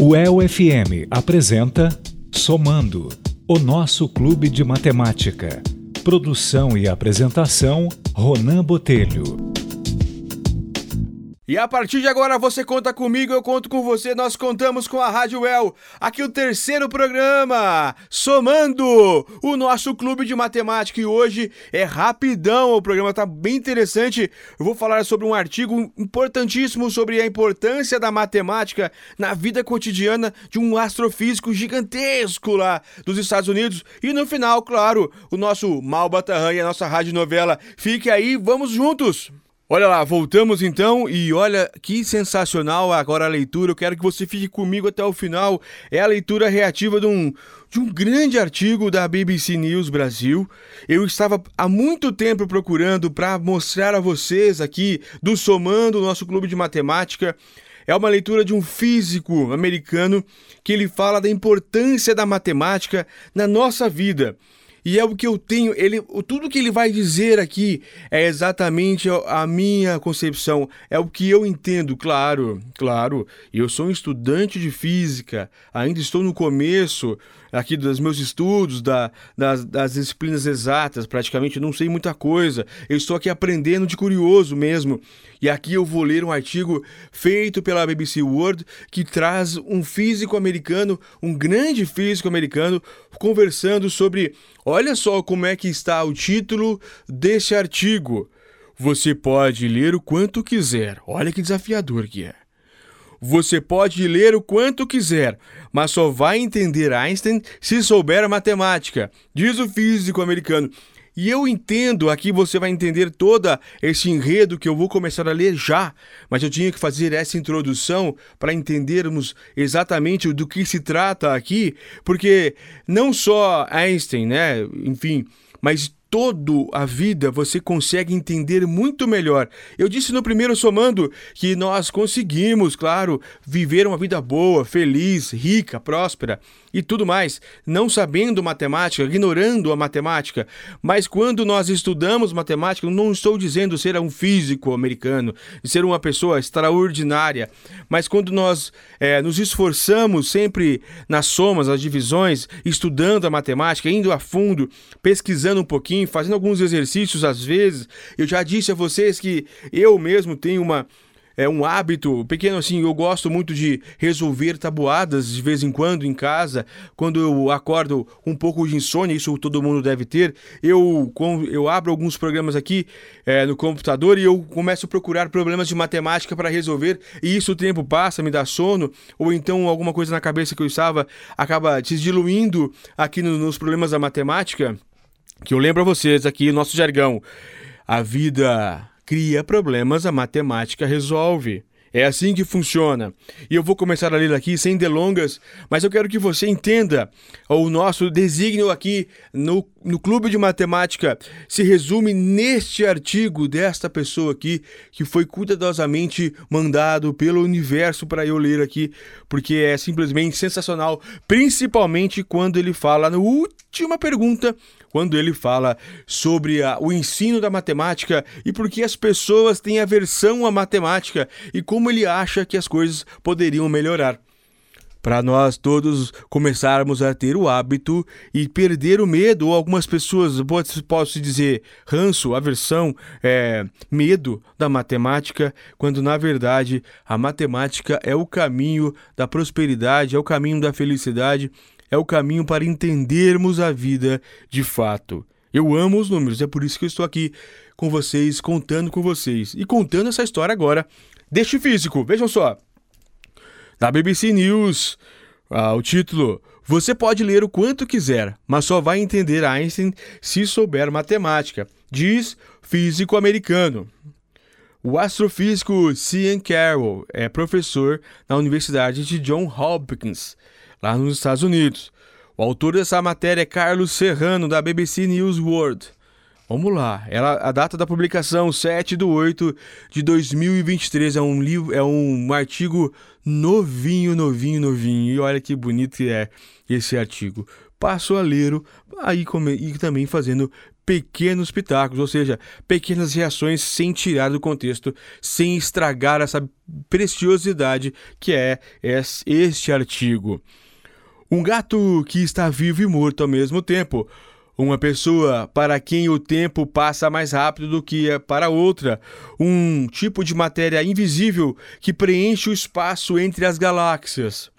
O EL-FM apresenta Somando, o nosso clube de matemática. Produção e apresentação, Ronan Botelho. E a partir de agora você conta comigo, eu conto com você, nós contamos com a Rádio El. Aqui o terceiro programa, somando o nosso clube de matemática. E hoje é rapidão, o programa tá bem interessante. Eu vou falar sobre um artigo importantíssimo sobre a importância da matemática na vida cotidiana de um astrofísico gigantesco lá dos Estados Unidos. E no final, claro, o nosso Mal Batarran e a nossa rádio novela. Fique aí, vamos juntos! Olha lá, voltamos então e olha que sensacional agora a leitura. Eu quero que você fique comigo até o final. É a leitura reativa de um, de um grande artigo da BBC News Brasil. Eu estava há muito tempo procurando para mostrar a vocês aqui do Somando, nosso clube de matemática. É uma leitura de um físico americano que ele fala da importância da matemática na nossa vida. E é o que eu tenho, ele, tudo que ele vai dizer aqui é exatamente a minha concepção, é o que eu entendo, claro, claro. Eu sou um estudante de física, ainda estou no começo aqui dos meus estudos, da, das, das disciplinas exatas, praticamente não sei muita coisa. Eu estou aqui aprendendo de curioso mesmo. E aqui eu vou ler um artigo feito pela BBC World que traz um físico americano, um grande físico americano, conversando sobre. Olha só como é que está o título desse artigo. Você pode ler o quanto quiser. Olha que desafiador que é. Você pode ler o quanto quiser, mas só vai entender Einstein se souber matemática, diz o físico americano. E eu entendo, aqui você vai entender todo esse enredo que eu vou começar a ler já, mas eu tinha que fazer essa introdução para entendermos exatamente do que se trata aqui, porque não só Einstein, né, enfim, mas todo a vida você consegue entender muito melhor. Eu disse no primeiro somando que nós conseguimos, claro, viver uma vida boa, feliz, rica, próspera e tudo mais, não sabendo matemática, ignorando a matemática. Mas quando nós estudamos matemática, não estou dizendo ser um físico americano, ser uma pessoa extraordinária, mas quando nós é, nos esforçamos sempre nas somas, nas divisões, estudando a matemática, indo a fundo, pesquisando um pouquinho, fazendo alguns exercícios às vezes, eu já disse a vocês que eu mesmo tenho uma é um hábito pequeno assim. Eu gosto muito de resolver tabuadas de vez em quando em casa. Quando eu acordo um pouco de insônia, isso todo mundo deve ter. Eu, eu abro alguns programas aqui é, no computador e eu começo a procurar problemas de matemática para resolver. E isso o tempo passa, me dá sono, ou então alguma coisa na cabeça que eu estava acaba se diluindo aqui no, nos problemas da matemática. Que eu lembro a vocês aqui, nosso jargão. A vida cria problemas, a matemática resolve. É assim que funciona. E eu vou começar a ler aqui sem delongas, mas eu quero que você entenda o nosso desígnio aqui no, no Clube de Matemática se resume neste artigo desta pessoa aqui que foi cuidadosamente mandado pelo universo para eu ler aqui, porque é simplesmente sensacional, principalmente quando ele fala na última pergunta quando ele fala sobre a, o ensino da matemática e por que as pessoas têm aversão à matemática e como ele acha que as coisas poderiam melhorar. Para nós todos começarmos a ter o hábito e perder o medo, ou algumas pessoas, posso dizer, ranço, aversão, é, medo da matemática, quando na verdade a matemática é o caminho da prosperidade, é o caminho da felicidade, é o caminho para entendermos a vida de fato. Eu amo os números, é por isso que eu estou aqui com vocês, contando com vocês e contando essa história agora deste físico. Vejam só. Da BBC News, ah, o título: Você pode ler o quanto quiser, mas só vai entender Einstein se souber matemática, diz físico americano. O astrofísico Cian Carroll é professor na Universidade de Johns Hopkins lá nos Estados Unidos. O autor dessa matéria é Carlos Serrano, da BBC News World. Vamos lá, Ela, a data da publicação, 7 de 8 de 2023, é um livro, é um artigo novinho, novinho, novinho. E olha que bonito que é esse artigo. Passo a ler aí e também fazendo pequenos pitacos, ou seja, pequenas reações sem tirar do contexto, sem estragar essa preciosidade que é este artigo. Um gato que está vivo e morto ao mesmo tempo. Uma pessoa para quem o tempo passa mais rápido do que para outra. Um tipo de matéria invisível que preenche o espaço entre as galáxias.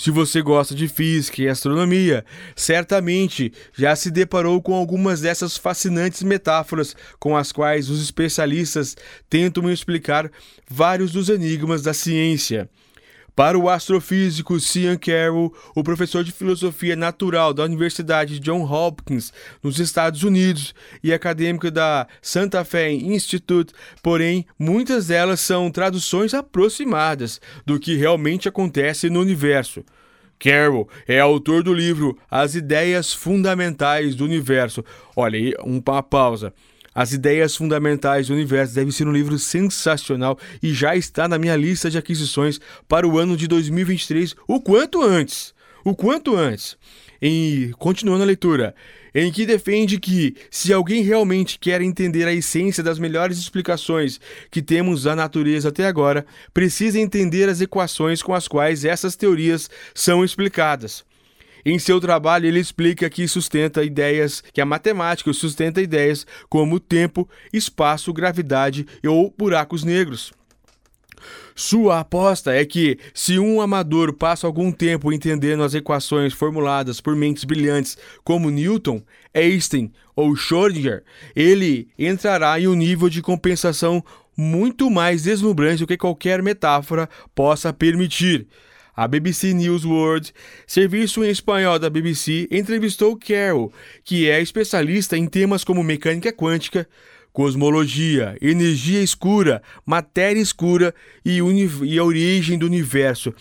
Se você gosta de física e astronomia, certamente já se deparou com algumas dessas fascinantes metáforas com as quais os especialistas tentam explicar vários dos enigmas da ciência. Para o astrofísico Cian Carroll, o professor de filosofia natural da Universidade John Hopkins, nos Estados Unidos, e acadêmico da Santa Fe Institute, porém, muitas delas são traduções aproximadas do que realmente acontece no universo. Carroll é autor do livro As Ideias Fundamentais do Universo. Olha aí, uma pausa. As Ideias Fundamentais do Universo deve ser um livro sensacional e já está na minha lista de aquisições para o ano de 2023, o quanto antes. O quanto antes. E continuando a leitura, em que defende que, se alguém realmente quer entender a essência das melhores explicações que temos da natureza até agora, precisa entender as equações com as quais essas teorias são explicadas. Em seu trabalho, ele explica que sustenta ideias, que a matemática sustenta ideias como tempo, espaço, gravidade ou buracos negros. Sua aposta é que, se um amador passa algum tempo entendendo as equações formuladas por mentes brilhantes como Newton, Einstein ou Schrödinger, ele entrará em um nível de compensação muito mais deslumbrante do que qualquer metáfora possa permitir. A BBC News World, serviço em espanhol da BBC, entrevistou Carroll, que é especialista em temas como mecânica quântica, cosmologia, energia escura, matéria escura e, e a origem do universo.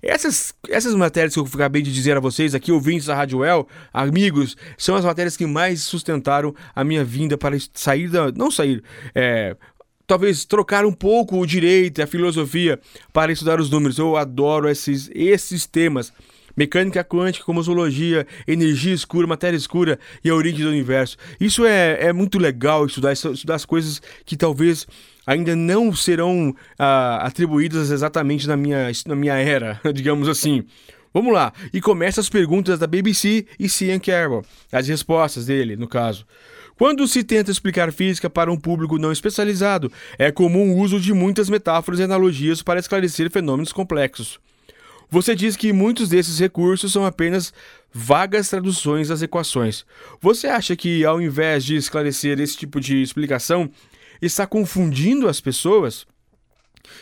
Essas, essas matérias que eu acabei de dizer a vocês aqui, ouvintes da Rádio El, amigos, são as matérias que mais sustentaram a minha vinda para sair da. Não sair, é, talvez trocar um pouco o direito e a filosofia para estudar os números. Eu adoro esses, esses temas. Mecânica quântica, cosmologia, energia escura, matéria escura e a origem do universo. Isso é, é muito legal estudar, estudar as coisas que talvez ainda não serão ah, atribuídas exatamente na minha, na minha era, digamos assim. Vamos lá, e começa as perguntas da BBC e Cian Carroll, as respostas dele, no caso. Quando se tenta explicar física para um público não especializado, é comum o uso de muitas metáforas e analogias para esclarecer fenômenos complexos. Você diz que muitos desses recursos são apenas vagas traduções das equações. Você acha que, ao invés de esclarecer esse tipo de explicação, está confundindo as pessoas?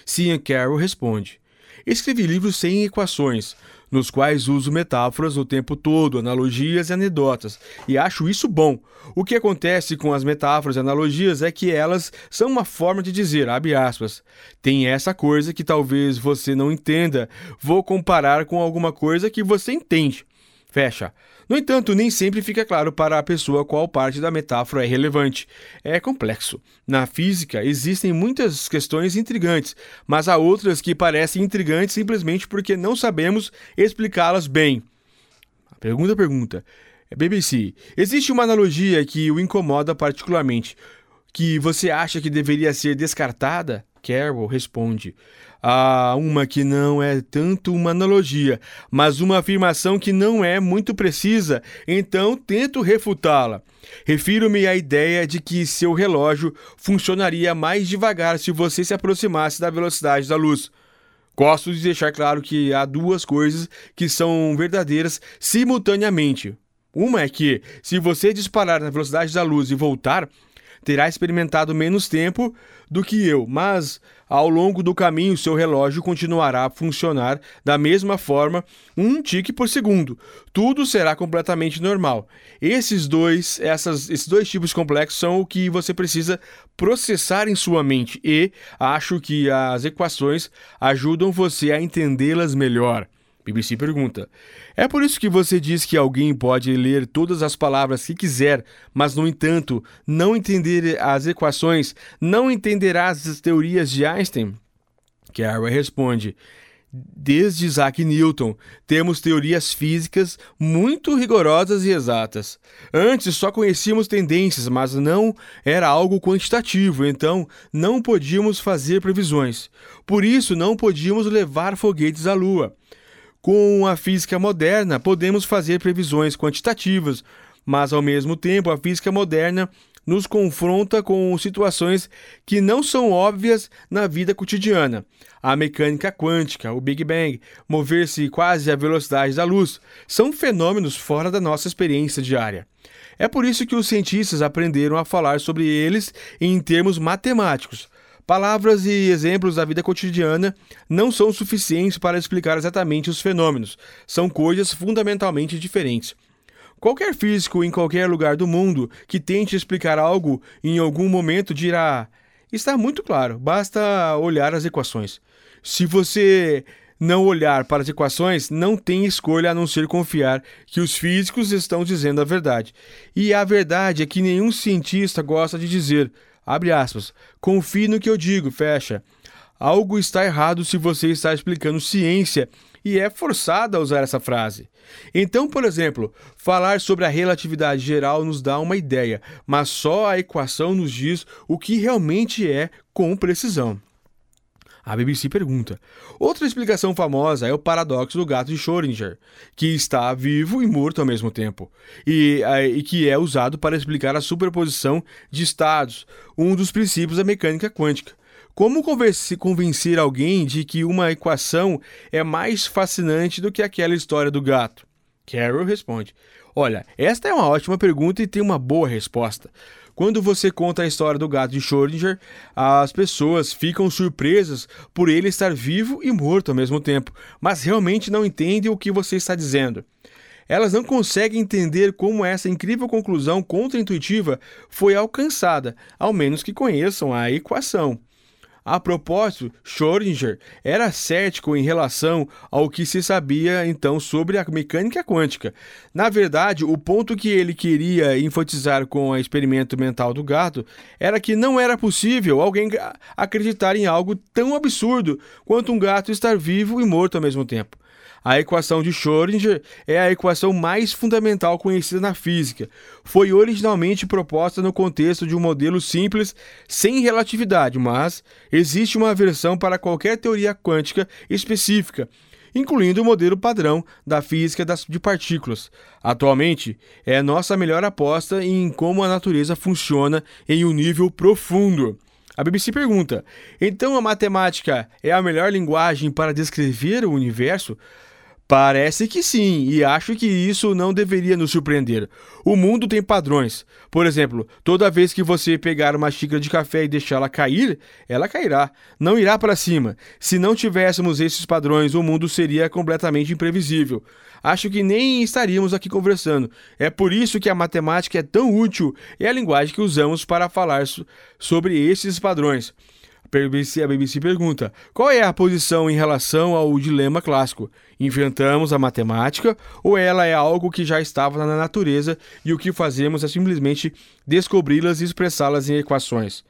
Cian Carroll responde: Escrevi livros sem equações, nos quais uso metáforas o tempo todo, analogias e anedotas, e acho isso bom. O que acontece com as metáforas e analogias é que elas são uma forma de dizer, abre aspas, tem essa coisa que talvez você não entenda, vou comparar com alguma coisa que você entende. Fecha. No entanto, nem sempre fica claro para a pessoa qual parte da metáfora é relevante. É complexo. Na física, existem muitas questões intrigantes, mas há outras que parecem intrigantes simplesmente porque não sabemos explicá-las bem. A pergunta pergunta. BBC, existe uma analogia que o incomoda particularmente, que você acha que deveria ser descartada? Carroll responde: Há uma que não é tanto uma analogia, mas uma afirmação que não é muito precisa, então tento refutá-la. Refiro-me à ideia de que seu relógio funcionaria mais devagar se você se aproximasse da velocidade da luz. Gosto de deixar claro que há duas coisas que são verdadeiras simultaneamente. Uma é que, se você disparar na velocidade da luz e voltar, terá experimentado menos tempo do que eu, mas ao longo do caminho seu relógio continuará a funcionar da mesma forma, um tique por segundo. Tudo será completamente normal. Esses dois, essas, esses dois tipos complexos são o que você precisa processar em sua mente e acho que as equações ajudam você a entendê-las melhor. BBC pergunta: É por isso que você diz que alguém pode ler todas as palavras que quiser, mas, no entanto, não entender as equações, não entenderá as teorias de Einstein? Carroll responde: Desde Isaac Newton, temos teorias físicas muito rigorosas e exatas. Antes só conhecíamos tendências, mas não era algo quantitativo, então não podíamos fazer previsões. Por isso, não podíamos levar foguetes à Lua. Com a física moderna, podemos fazer previsões quantitativas, mas ao mesmo tempo, a física moderna nos confronta com situações que não são óbvias na vida cotidiana. A mecânica quântica, o Big Bang, mover-se quase à velocidade da luz, são fenômenos fora da nossa experiência diária. É por isso que os cientistas aprenderam a falar sobre eles em termos matemáticos. Palavras e exemplos da vida cotidiana não são suficientes para explicar exatamente os fenômenos, são coisas fundamentalmente diferentes. Qualquer físico em qualquer lugar do mundo que tente explicar algo em algum momento dirá: está muito claro, basta olhar as equações. Se você não olhar para as equações, não tem escolha a não ser confiar que os físicos estão dizendo a verdade. E a verdade é que nenhum cientista gosta de dizer, abre aspas, confie no que eu digo, fecha. Algo está errado se você está explicando ciência e é forçado a usar essa frase. Então, por exemplo, falar sobre a relatividade geral nos dá uma ideia, mas só a equação nos diz o que realmente é com precisão. A BBC pergunta. Outra explicação famosa é o paradoxo do gato de Schrödinger, que está vivo e morto ao mesmo tempo, e, e, que é usado para explicar a superposição de estados, um dos princípios da mecânica quântica. Como convencer alguém de que uma equação é mais fascinante do que aquela história do gato? Carol responde: Olha, esta é uma ótima pergunta e tem uma boa resposta. Quando você conta a história do gato de Schrödinger, as pessoas ficam surpresas por ele estar vivo e morto ao mesmo tempo, mas realmente não entendem o que você está dizendo. Elas não conseguem entender como essa incrível conclusão contraintuitiva foi alcançada, ao menos que conheçam a equação. A propósito, Schrödinger era cético em relação ao que se sabia então sobre a mecânica quântica. Na verdade, o ponto que ele queria enfatizar com o experimento mental do gato era que não era possível alguém acreditar em algo tão absurdo quanto um gato estar vivo e morto ao mesmo tempo. A equação de Schrödinger é a equação mais fundamental conhecida na física. Foi originalmente proposta no contexto de um modelo simples sem relatividade, mas existe uma versão para qualquer teoria quântica específica, incluindo o modelo padrão da física das, de partículas. Atualmente, é nossa melhor aposta em como a natureza funciona em um nível profundo. A BBC pergunta: então a matemática é a melhor linguagem para descrever o universo? Parece que sim, e acho que isso não deveria nos surpreender. O mundo tem padrões. Por exemplo, toda vez que você pegar uma xícara de café e deixá-la cair, ela cairá, não irá para cima. Se não tivéssemos esses padrões, o mundo seria completamente imprevisível. Acho que nem estaríamos aqui conversando. É por isso que a matemática é tão útil e é a linguagem que usamos para falar sobre esses padrões. BBC, a BBC pergunta: qual é a posição em relação ao dilema clássico? Inventamos a matemática ou ela é algo que já estava na natureza e o que fazemos é simplesmente descobri-las e expressá-las em equações?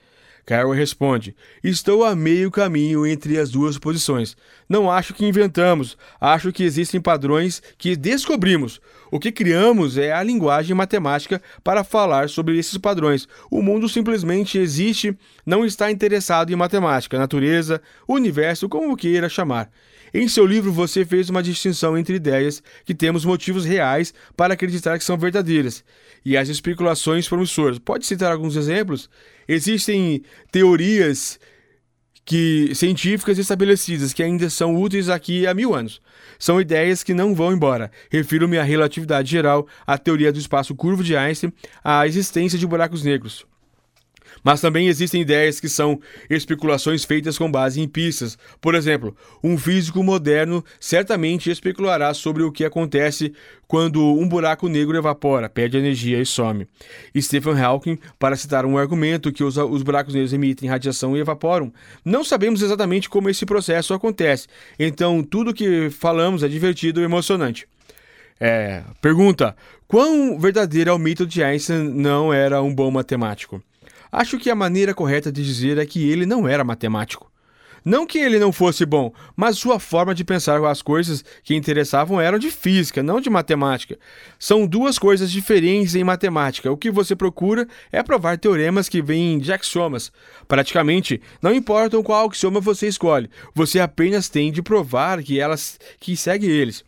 Carol responde: Estou a meio caminho entre as duas posições. Não acho que inventamos, acho que existem padrões que descobrimos. O que criamos é a linguagem matemática para falar sobre esses padrões. O mundo simplesmente existe, não está interessado em matemática, natureza, universo, como queira chamar. Em seu livro, você fez uma distinção entre ideias que temos motivos reais para acreditar que são verdadeiras e as especulações promissoras. Pode citar alguns exemplos? Existem teorias que científicas estabelecidas que ainda são úteis aqui há mil anos. São ideias que não vão embora. Refiro-me à relatividade geral, à teoria do espaço curvo de Einstein, à existência de buracos negros. Mas também existem ideias que são especulações feitas com base em pistas. Por exemplo, um físico moderno certamente especulará sobre o que acontece quando um buraco negro evapora, perde energia e some. Stephen Hawking, para citar um argumento que os, os buracos negros emitem radiação e evaporam, não sabemos exatamente como esse processo acontece. Então, tudo que falamos é divertido e emocionante. É, pergunta: quão verdadeiro é o mito de Einstein não era um bom matemático? Acho que a maneira correta de dizer é que ele não era matemático. Não que ele não fosse bom, mas sua forma de pensar as coisas que interessavam eram de física, não de matemática. São duas coisas diferentes em matemática. O que você procura é provar teoremas que vêm de axiomas. Praticamente, não importa qual axioma você escolhe, você apenas tem de provar que elas que segue eles.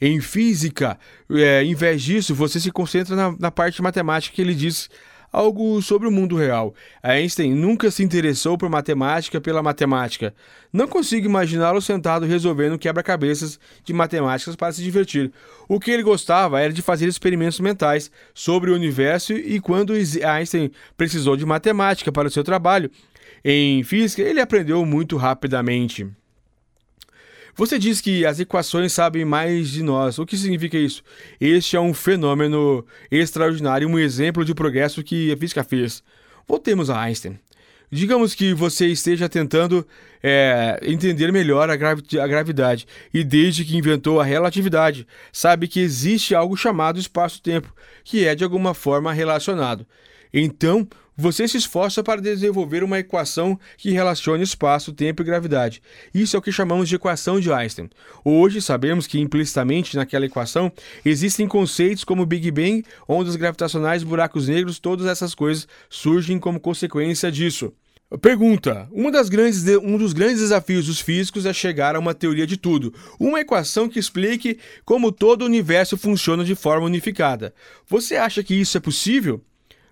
Em física, é, em vez disso, você se concentra na, na parte matemática que ele diz algo sobre o mundo real. Einstein nunca se interessou por matemática pela matemática. Não consigo imaginá-lo sentado resolvendo quebra-cabeças de matemáticas para se divertir. O que ele gostava era de fazer experimentos mentais sobre o universo e quando Einstein precisou de matemática para o seu trabalho em física, ele aprendeu muito rapidamente. Você diz que as equações sabem mais de nós. O que significa isso? Este é um fenômeno extraordinário, um exemplo de progresso que a física fez. Voltemos a Einstein. Digamos que você esteja tentando é, entender melhor a, gravi a, gravidade e, desde que inventou a relatividade, sabe que existe algo chamado espaço-tempo, que é de alguma forma relacionado. Então, você se esforça para desenvolver uma equação que relacione espaço, tempo e gravidade. Isso é o que chamamos de equação de Einstein. Hoje sabemos que implicitamente naquela equação existem conceitos como Big Bang, ondas gravitacionais, buracos negros, todas essas coisas surgem como consequência disso. Pergunta: uma das grandes de... um dos grandes desafios dos físicos é chegar a uma teoria de tudo, uma equação que explique como todo o universo funciona de forma unificada. Você acha que isso é possível?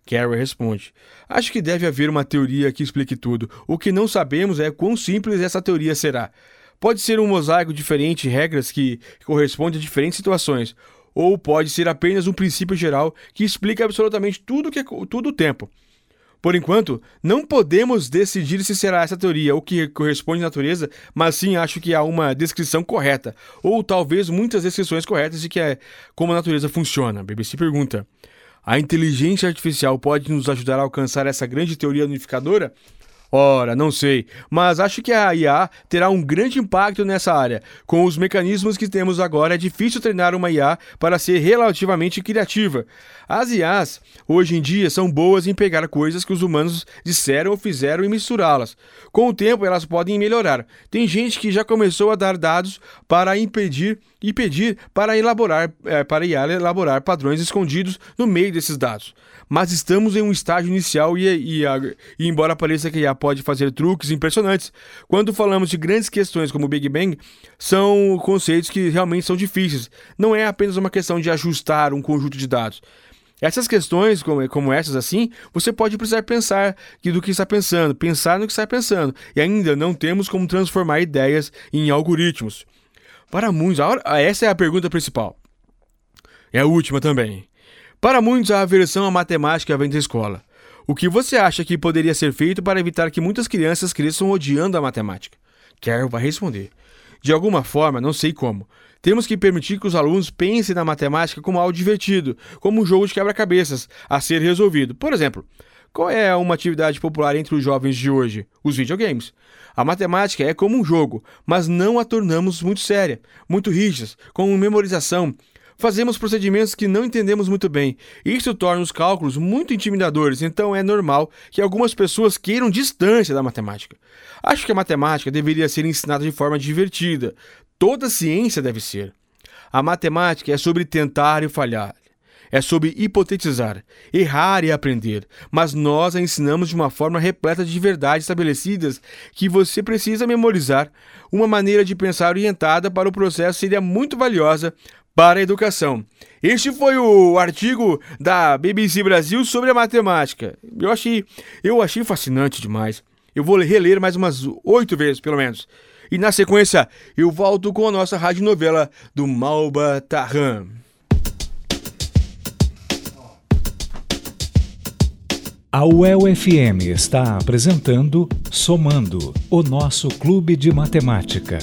Carrie responde: Acho que deve haver uma teoria que explique tudo. O que não sabemos é quão simples essa teoria será. Pode ser um mosaico diferente de regras que corresponde a diferentes situações, ou pode ser apenas um princípio geral que explica absolutamente tudo que tudo o tempo. Por enquanto, não podemos decidir se será essa teoria o que corresponde à natureza, mas sim acho que há uma descrição correta, ou talvez muitas descrições corretas de que é como a natureza funciona. BBC pergunta: a inteligência artificial pode nos ajudar a alcançar essa grande teoria unificadora? Ora, não sei, mas acho que a IA terá um grande impacto nessa área. Com os mecanismos que temos agora, é difícil treinar uma IA para ser relativamente criativa. As IAs, hoje em dia, são boas em pegar coisas que os humanos disseram ou fizeram e misturá-las. Com o tempo, elas podem melhorar. Tem gente que já começou a dar dados para impedir e pedir para elaborar, é, para IA elaborar padrões escondidos no meio desses dados mas estamos em um estágio inicial e, e, e, embora pareça que a IA pode fazer truques impressionantes, quando falamos de grandes questões como o Big Bang, são conceitos que realmente são difíceis. Não é apenas uma questão de ajustar um conjunto de dados. Essas questões, como, como essas assim, você pode precisar pensar do que está pensando, pensar no que está pensando, e ainda não temos como transformar ideias em algoritmos. Para muitos, essa é a pergunta principal. É a última também. Para muitos, a aversão à matemática vem da escola. O que você acha que poderia ser feito para evitar que muitas crianças cresçam odiando a matemática? Carol vai responder. De alguma forma, não sei como. Temos que permitir que os alunos pensem na matemática como algo divertido, como um jogo de quebra-cabeças a ser resolvido. Por exemplo, qual é uma atividade popular entre os jovens de hoje? Os videogames. A matemática é como um jogo, mas não a tornamos muito séria, muito rígida, com memorização, fazemos procedimentos que não entendemos muito bem. Isso torna os cálculos muito intimidadores, então é normal que algumas pessoas queiram distância da matemática. Acho que a matemática deveria ser ensinada de forma divertida. Toda ciência deve ser. A matemática é sobre tentar e falhar. É sobre hipotetizar, errar e aprender, mas nós a ensinamos de uma forma repleta de verdades estabelecidas que você precisa memorizar. Uma maneira de pensar orientada para o processo seria muito valiosa para a educação. Este foi o artigo da BBC Brasil sobre a matemática. Eu achei, eu achei fascinante demais. Eu vou reler mais umas oito vezes, pelo menos. E na sequência, eu volto com a nossa radionovela do Malba Tarran. A UEL FM está apresentando Somando, o nosso clube de matemática.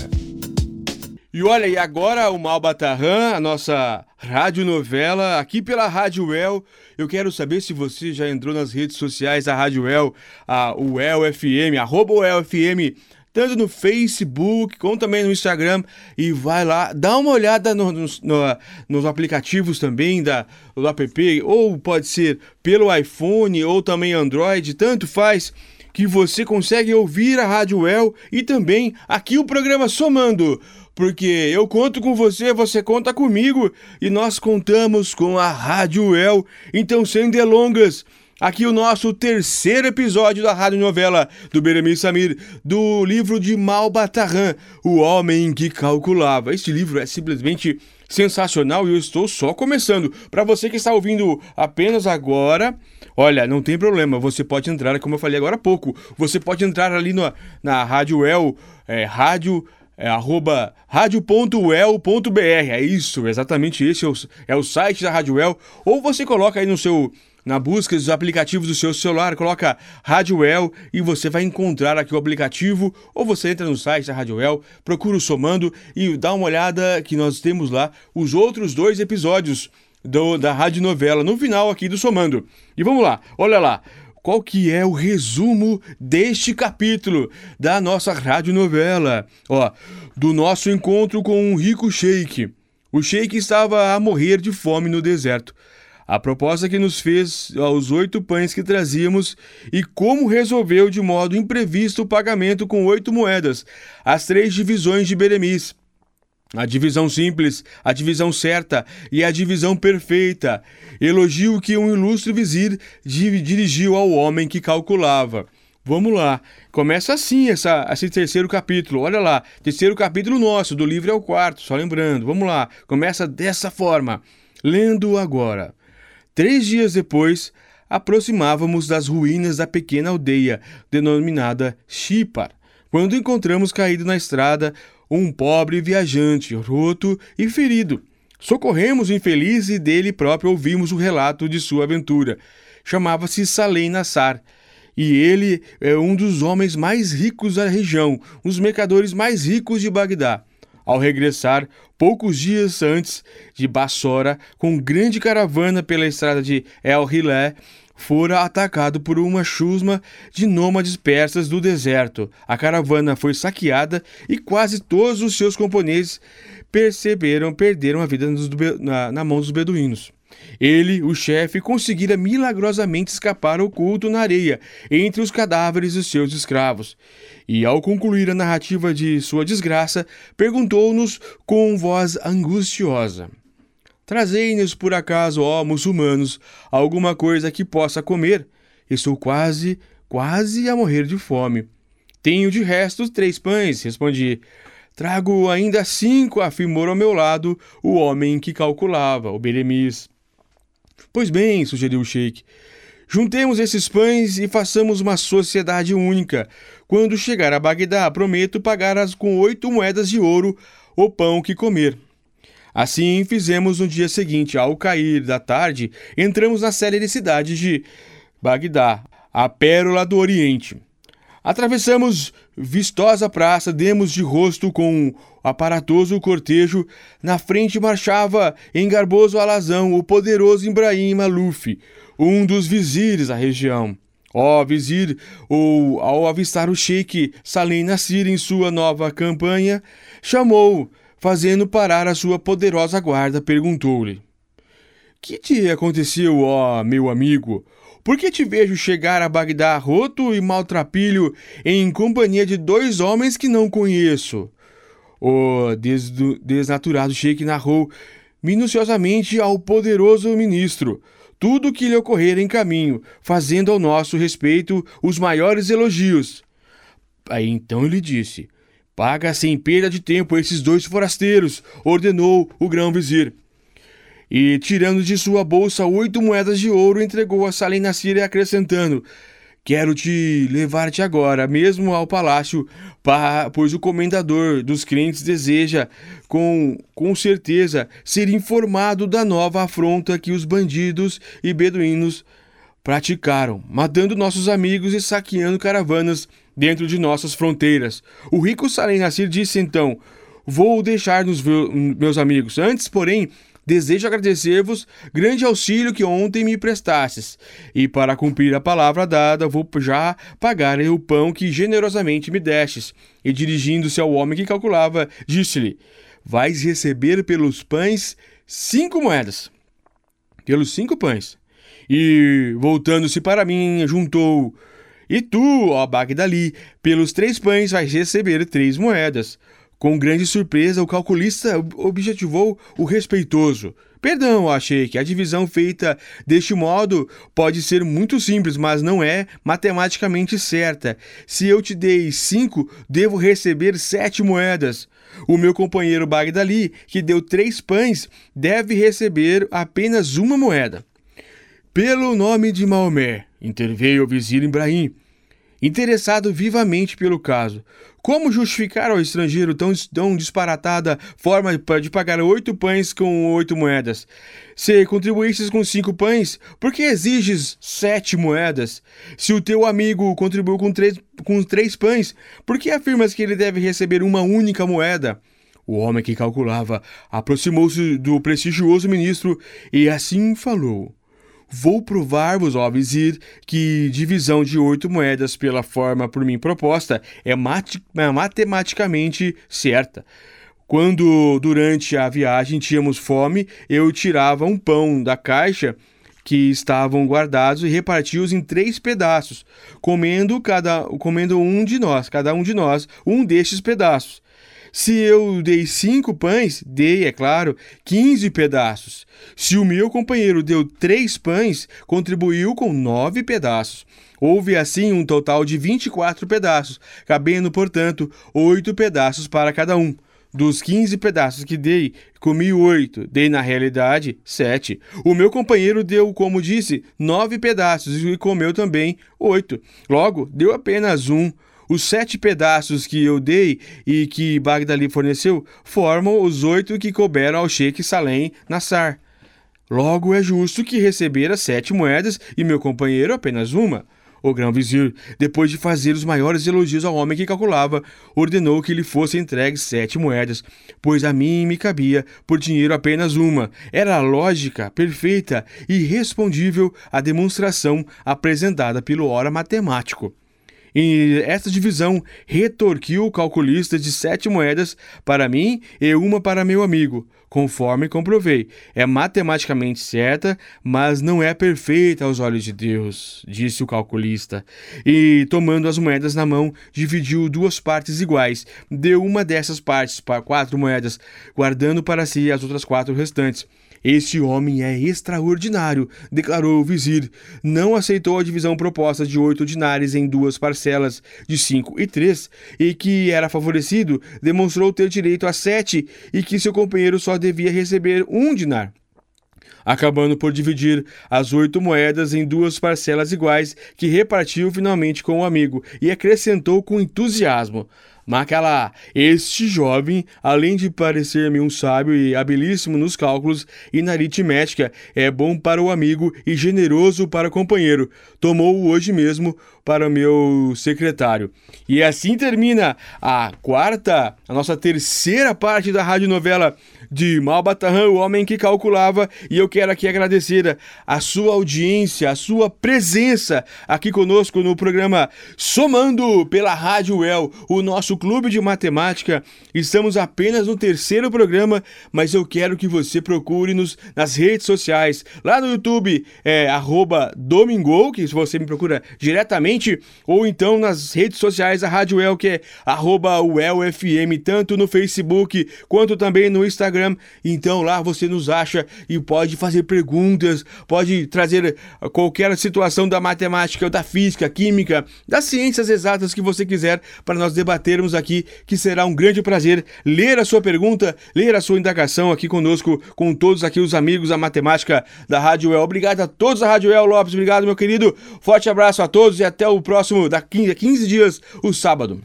E olha, e agora o Malbatarran, a nossa radionovela, aqui pela Rádio El. Eu quero saber se você já entrou nas redes sociais da Rádio El, a UEL FM, arroba UEL FM, tanto no Facebook como também no Instagram. E vai lá, dá uma olhada no, no, no, nos aplicativos também da, do app, ou pode ser pelo iPhone ou também Android, tanto faz que você consegue ouvir a Rádio Well e também aqui o programa Somando. Porque eu conto com você, você conta comigo e nós contamos com a Rádio Well. Então, sem delongas, Aqui o nosso terceiro episódio da rádio novela do Beremi Samir, do livro de Malbatarran, O Homem que Calculava. Este livro é simplesmente sensacional e eu estou só começando. Para você que está ouvindo apenas agora, olha, não tem problema, você pode entrar, como eu falei agora há pouco, você pode entrar ali no, na Rádio El, é, rádio é arroba radio.well.br, é isso, exatamente esse é o, é o site da Rádio El, ou você coloca aí no seu na busca dos aplicativos do seu celular, coloca Radioel e você vai encontrar aqui o aplicativo, ou você entra no site da Radioel, procura o Somando e dá uma olhada que nós temos lá os outros dois episódios do, da radionovela no final aqui do Somando. E vamos lá, olha lá. Qual que é o resumo deste capítulo da nossa radionovela? Ó, do nosso encontro com um rico sheik. O sheik estava a morrer de fome no deserto a proposta que nos fez aos oito pães que trazíamos e como resolveu de modo imprevisto o pagamento com oito moedas, as três divisões de Beremis. A divisão simples, a divisão certa e a divisão perfeita. Elogio que um ilustre vizir dirigiu ao homem que calculava. Vamos lá. Começa assim essa, esse terceiro capítulo. Olha lá. Terceiro capítulo nosso, do livro é o quarto, só lembrando. Vamos lá. Começa dessa forma. Lendo agora. Três dias depois, aproximávamos das ruínas da pequena aldeia denominada Chipar, quando encontramos caído na estrada um pobre viajante, roto e ferido. Socorremos o infeliz e dele próprio ouvimos o relato de sua aventura. Chamava-se Salem Nassar. E ele é um dos homens mais ricos da região, um dos mercadores mais ricos de Bagdá. Ao regressar, poucos dias antes de Bassora, com grande caravana pela estrada de El Hilé, fora atacado por uma chusma de nômades persas do deserto. A caravana foi saqueada e quase todos os seus componentes perceberam perderam a vida na, na mão dos beduínos. Ele, o chefe, conseguira milagrosamente escapar oculto na areia, entre os cadáveres dos seus escravos. E, ao concluir a narrativa de sua desgraça, perguntou-nos com voz angustiosa: Trazei-nos, por acaso, ó muçulmanos, alguma coisa que possa comer? Estou quase, quase a morrer de fome. Tenho de resto três pães, respondi. Trago ainda cinco, afirmou ao meu lado o homem que calculava, o Beremis. Pois bem, sugeriu o Sheik, juntemos esses pães e façamos uma sociedade única. Quando chegar a Bagdá, prometo pagar-as com oito moedas de ouro o pão que comer. Assim fizemos no dia seguinte. Ao cair da tarde, entramos na célere cidade de Bagdá, a pérola do Oriente. Atravessamos vistosa praça, demos de rosto com aparatoso cortejo. Na frente marchava, em garboso alazão, o poderoso Ibrahim Maluf, um dos vizires da região. Ó oh, vizir, ou ao avistar o sheik Salem Nassir em sua nova campanha, chamou, fazendo parar a sua poderosa guarda, perguntou-lhe: Que te aconteceu, ó meu amigo? Por que te vejo chegar a Bagdá roto e maltrapilho em companhia de dois homens que não conheço? O desnaturado sheik narrou minuciosamente ao poderoso ministro tudo o que lhe ocorrera em caminho, fazendo ao nosso respeito os maiores elogios. Aí então ele disse: Paga sem perda de tempo esses dois forasteiros, ordenou o grão-vizir e, tirando de sua bolsa oito moedas de ouro, entregou a Salem Nassir, acrescentando: Quero te levar-te agora mesmo ao palácio, pois o comendador dos crentes deseja, com, com certeza, ser informado da nova afronta que os bandidos e beduínos praticaram, matando nossos amigos e saqueando caravanas dentro de nossas fronteiras. O rico Salem Nassir disse então: Vou deixar nos meus amigos. Antes, porém, desejo agradecer-vos grande auxílio que ontem me prestastes, e para cumprir a palavra dada, vou já pagar o pão que generosamente me destes. E dirigindo-se ao homem que calculava, disse-lhe: Vais receber pelos pães cinco moedas. Pelos cinco pães. E, voltando-se para mim, juntou: E tu, ó Bagdali, pelos três pães vais receber três moedas. Com grande surpresa, o calculista objetivou o respeitoso. Perdão, achei que a divisão feita deste modo pode ser muito simples, mas não é matematicamente certa. Se eu te dei cinco, devo receber sete moedas. O meu companheiro Bagdali, que deu três pães, deve receber apenas uma moeda. Pelo nome de Maomé, interveio o vizir Ibrahim, interessado vivamente pelo caso. Como justificar ao estrangeiro tão, tão disparatada forma de pagar oito pães com oito moedas? Se contribuísses com cinco pães, por que exiges sete moedas? Se o teu amigo contribuiu com três, com três pães, por que afirmas que ele deve receber uma única moeda? O homem que calculava aproximou-se do prestigioso ministro e assim falou. Vou provar-vos, ó vizir, que divisão de oito moedas pela forma por mim proposta é, é matematicamente certa. Quando, durante a viagem, tínhamos fome, eu tirava um pão da caixa que estavam guardados e repartia-os em três pedaços, comendo cada comendo um de nós, cada um de nós, um destes pedaços. Se eu dei cinco pães, dei, é claro, quinze pedaços. Se o meu companheiro deu três pães, contribuiu com nove pedaços. Houve assim um total de vinte e quatro pedaços, cabendo, portanto, oito pedaços para cada um. Dos 15 pedaços que dei, comi oito. Dei, na realidade, sete. O meu companheiro deu, como disse, nove pedaços e comeu também oito. Logo, deu apenas um. Os sete pedaços que eu dei e que Bagdali forneceu formam os oito que couberam ao Sheikh Salem Nassar. Logo é justo que recebera sete moedas e meu companheiro apenas uma. O grão-vizir, depois de fazer os maiores elogios ao homem que calculava, ordenou que lhe fossem entregues sete moedas, pois a mim me cabia por dinheiro apenas uma. Era lógica, perfeita e respondível a demonstração apresentada pelo ora matemático. E esta divisão retorquiu o calculista de sete moedas para mim e uma para meu amigo, conforme comprovei. É matematicamente certa, mas não é perfeita aos olhos de Deus, disse o calculista. E, tomando as moedas na mão, dividiu duas partes iguais. Deu uma dessas partes para quatro moedas, guardando para si as outras quatro restantes. Este homem é extraordinário, declarou o vizir. Não aceitou a divisão proposta de oito dinários em duas parcelas, de cinco e três, e que era favorecido, demonstrou ter direito a sete e que seu companheiro só devia receber um dinar acabando por dividir as oito moedas em duas parcelas iguais, que repartiu finalmente com o amigo, e acrescentou com entusiasmo: Macalá, este jovem, além de parecer-me um sábio e habilíssimo nos cálculos e na aritmética, é bom para o amigo e generoso para o companheiro. Tomou-o hoje mesmo para o meu secretário. E assim termina a quarta, a nossa terceira parte da radionovela de Malbatarran, o homem que calculava, e eu quero aqui agradecer a sua audiência, a sua presença aqui conosco no programa Somando pela Rádio El, o nosso clube de matemática. Estamos apenas no terceiro programa, mas eu quero que você procure-nos nas redes sociais, lá no YouTube é Domingo, que você me procura diretamente, ou então nas redes sociais da Rádio El, que é UELFM, tanto no Facebook quanto também no Instagram. Então lá você nos acha e pode fazer perguntas, pode trazer qualquer situação da matemática, da física, química, das ciências exatas que você quiser para nós debatermos aqui, que será um grande prazer ler a sua pergunta, ler a sua indagação aqui conosco, com todos aqui os amigos da matemática da Rádio El. Obrigado a todos da Rádio El Lopes, obrigado meu querido. Forte abraço a todos e até o próximo, daqui a 15 dias, o sábado.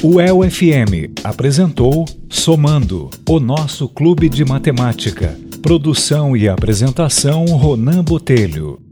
O ELFM apresentou Somando, o nosso clube de matemática. Produção e apresentação Ronan Botelho.